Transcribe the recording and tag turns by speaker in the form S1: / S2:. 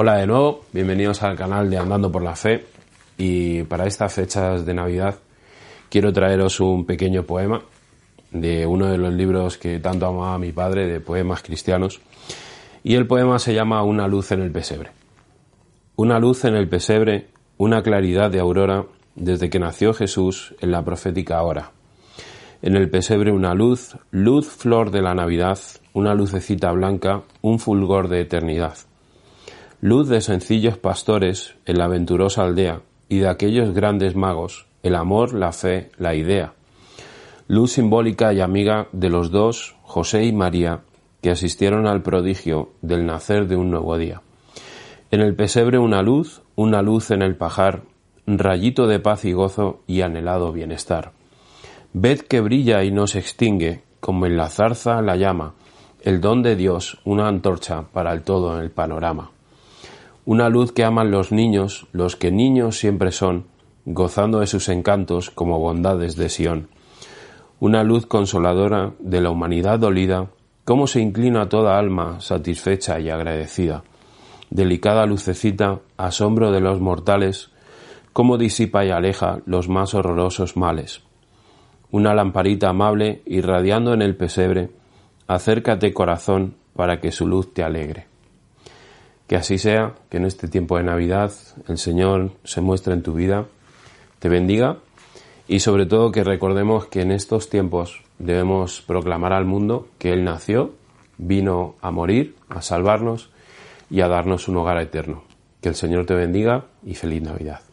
S1: Hola de nuevo, bienvenidos al canal de Andando por la Fe y para estas fechas de Navidad quiero traeros un pequeño poema de uno de los libros que tanto amaba mi padre de poemas cristianos y el poema se llama Una luz en el pesebre. Una luz en el pesebre, una claridad de aurora desde que nació Jesús en la profética hora. En el pesebre una luz, luz flor de la Navidad, una lucecita blanca, un fulgor de eternidad luz de sencillos pastores en la aventurosa aldea y de aquellos grandes magos, el amor, la fe, la idea. Luz simbólica y amiga de los dos, José y María, que asistieron al prodigio del nacer de un nuevo día. En el pesebre una luz, una luz en el pajar, rayito de paz y gozo y anhelado bienestar. Ved que brilla y no se extingue, como en la zarza la llama, el don de Dios, una antorcha para el todo en el panorama una luz que aman los niños, los que niños siempre son, gozando de sus encantos como bondades de Sión. Una luz consoladora de la humanidad dolida, cómo se inclina toda alma satisfecha y agradecida. Delicada lucecita, asombro de los mortales, cómo disipa y aleja los más horrorosos males. Una lamparita amable irradiando en el pesebre, acércate corazón para que su luz te alegre. Que así sea, que en este tiempo de Navidad el Señor se muestre en tu vida, te bendiga y sobre todo que recordemos que en estos tiempos debemos proclamar al mundo que Él nació, vino a morir, a salvarnos y a darnos un hogar eterno. Que el Señor te bendiga y feliz Navidad.